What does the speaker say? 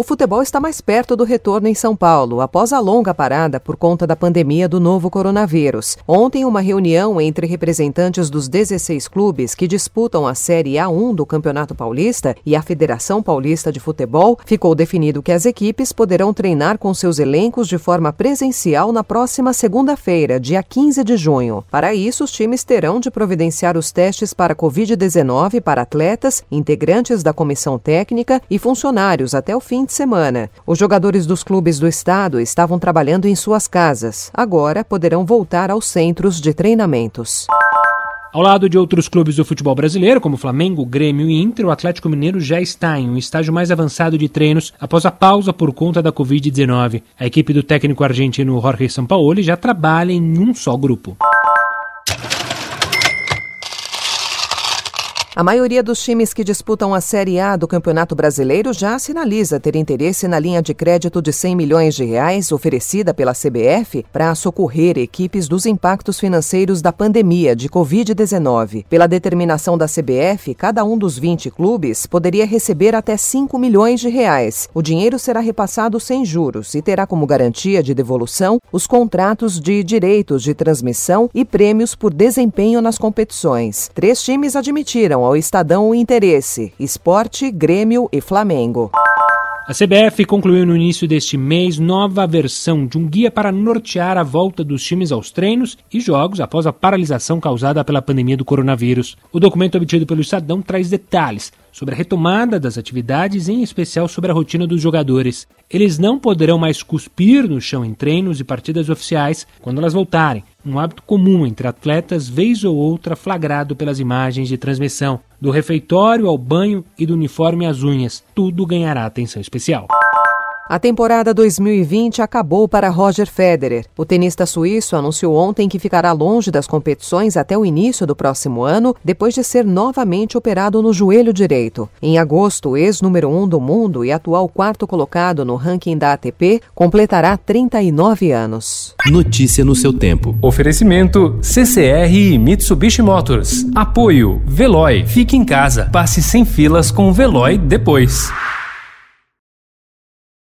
O futebol está mais perto do retorno em São Paulo, após a longa parada por conta da pandemia do novo coronavírus. Ontem, uma reunião entre representantes dos 16 clubes que disputam a Série A1 do Campeonato Paulista e a Federação Paulista de Futebol, ficou definido que as equipes poderão treinar com seus elencos de forma presencial na próxima segunda-feira, dia 15 de junho. Para isso, os times terão de providenciar os testes para Covid-19 para atletas, integrantes da comissão técnica e funcionários até o fim de semana. Os jogadores dos clubes do estado estavam trabalhando em suas casas. Agora poderão voltar aos centros de treinamentos. Ao lado de outros clubes do futebol brasileiro, como Flamengo, Grêmio e Inter, o Atlético Mineiro já está em um estágio mais avançado de treinos após a pausa por conta da Covid-19. A equipe do técnico argentino Jorge Sampaoli já trabalha em um só grupo. A maioria dos times que disputam a Série A do Campeonato Brasileiro já sinaliza ter interesse na linha de crédito de 100 milhões de reais oferecida pela CBF para socorrer equipes dos impactos financeiros da pandemia de Covid-19. Pela determinação da CBF, cada um dos 20 clubes poderia receber até 5 milhões de reais. O dinheiro será repassado sem juros e terá como garantia de devolução os contratos de direitos de transmissão e prêmios por desempenho nas competições. Três times admitiram ao Estadão o interesse: Esporte, Grêmio e Flamengo. A CBF concluiu no início deste mês nova versão de um guia para nortear a volta dos times aos treinos e jogos após a paralisação causada pela pandemia do coronavírus. O documento obtido pelo Estadão traz detalhes sobre a retomada das atividades, em especial sobre a rotina dos jogadores. Eles não poderão mais cuspir no chão em treinos e partidas oficiais quando elas voltarem, um hábito comum entre atletas, vez ou outra flagrado pelas imagens de transmissão. Do refeitório ao banho e do uniforme às unhas, tudo ganhará atenção especial. A temporada 2020 acabou para Roger Federer. O tenista suíço anunciou ontem que ficará longe das competições até o início do próximo ano, depois de ser novamente operado no joelho direito. Em agosto, o ex-número 1 um do mundo e atual quarto colocado no ranking da ATP completará 39 anos. Notícia no seu tempo. Oferecimento CCR e Mitsubishi Motors. Apoio Veloy. Fique em casa. Passe sem filas com o Veloy depois.